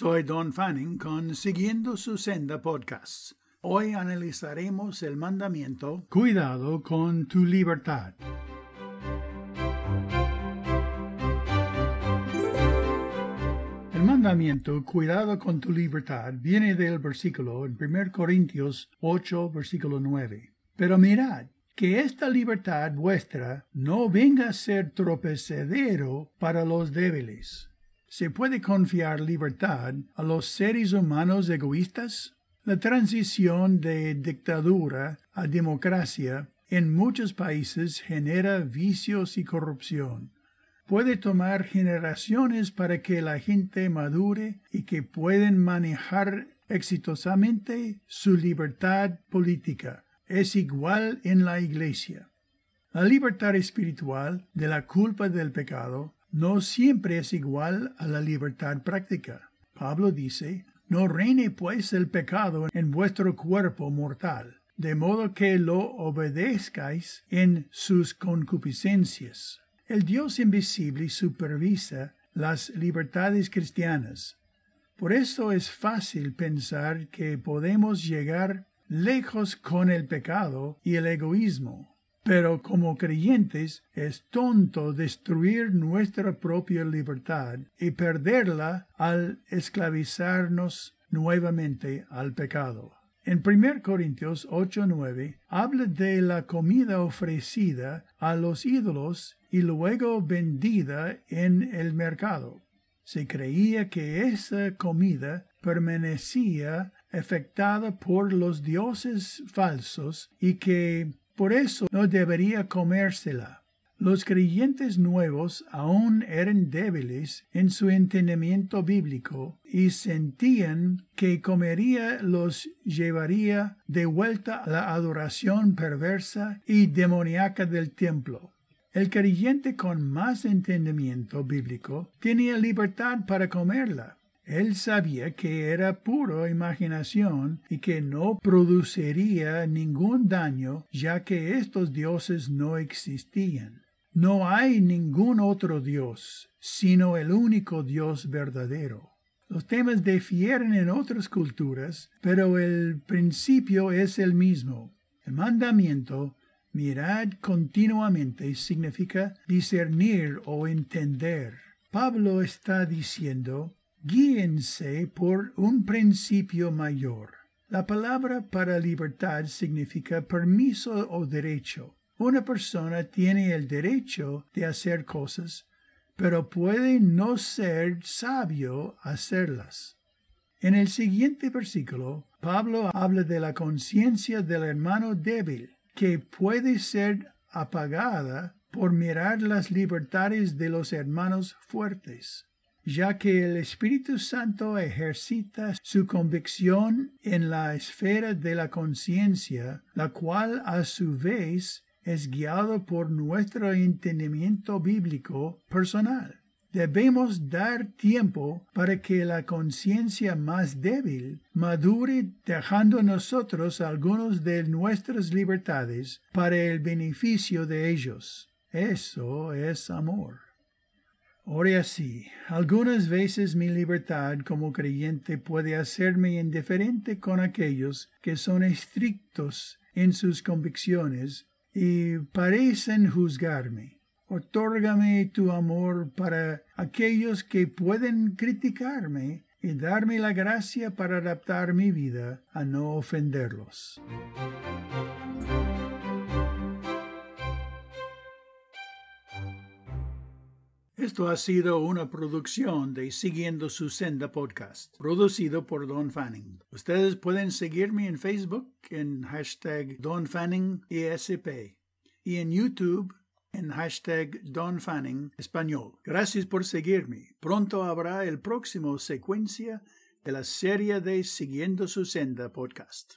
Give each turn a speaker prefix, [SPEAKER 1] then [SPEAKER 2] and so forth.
[SPEAKER 1] Soy Don Fanning con Siguiendo su Senda Podcasts. Hoy analizaremos el mandamiento Cuidado con tu libertad. El mandamiento Cuidado con tu libertad viene del versículo en 1 Corintios 8, versículo 9. Pero mirad, que esta libertad vuestra no venga a ser tropecedero para los débiles. ¿Se puede confiar libertad a los seres humanos egoístas? La transición de dictadura a democracia en muchos países genera vicios y corrupción. Puede tomar generaciones para que la gente madure y que pueden manejar exitosamente su libertad política. Es igual en la Iglesia. La libertad espiritual de la culpa del pecado no siempre es igual a la libertad práctica. Pablo dice, No reine pues el pecado en vuestro cuerpo mortal, de modo que lo obedezcáis en sus concupiscencias. El Dios invisible supervisa las libertades cristianas. Por eso es fácil pensar que podemos llegar lejos con el pecado y el egoísmo. Pero como creyentes es tonto destruir nuestra propia libertad y perderla al esclavizarnos nuevamente al pecado. En 1 Corintios 8:9 habla de la comida ofrecida a los ídolos y luego vendida en el mercado. Se creía que esa comida permanecía afectada por los dioses falsos y que por eso no debería comérsela. Los creyentes nuevos aún eran débiles en su entendimiento bíblico y sentían que comería los llevaría de vuelta a la adoración perversa y demoníaca del templo. El creyente con más entendimiento bíblico tenía libertad para comerla, él sabía que era puro imaginación y que no produciría ningún daño, ya que estos dioses no existían. No hay ningún otro Dios, sino el único Dios verdadero. Los temas difieren en otras culturas, pero el principio es el mismo. El mandamiento mirad continuamente significa discernir o entender. Pablo está diciendo guíense por un principio mayor. La palabra para libertad significa permiso o derecho. Una persona tiene el derecho de hacer cosas, pero puede no ser sabio hacerlas. En el siguiente versículo, Pablo habla de la conciencia del hermano débil, que puede ser apagada por mirar las libertades de los hermanos fuertes ya que el Espíritu Santo ejercita su convicción en la esfera de la conciencia, la cual a su vez es guiado por nuestro entendimiento bíblico personal. Debemos dar tiempo para que la conciencia más débil madure dejando nosotros algunos de nuestras libertades para el beneficio de ellos. Eso es amor. Ore así. Algunas veces mi libertad como creyente puede hacerme indiferente con aquellos que son estrictos en sus convicciones y parecen juzgarme. Otórgame tu amor para aquellos que pueden criticarme y darme la gracia para adaptar mi vida a no ofenderlos. Esto ha sido una producción de Siguiendo su Senda Podcast, producido por Don Fanning. Ustedes pueden seguirme en Facebook en hashtag Don Fanning ESP y en YouTube en hashtag Don Fanning Español. Gracias por seguirme. Pronto habrá el próximo secuencia de la serie de Siguiendo su Senda Podcast.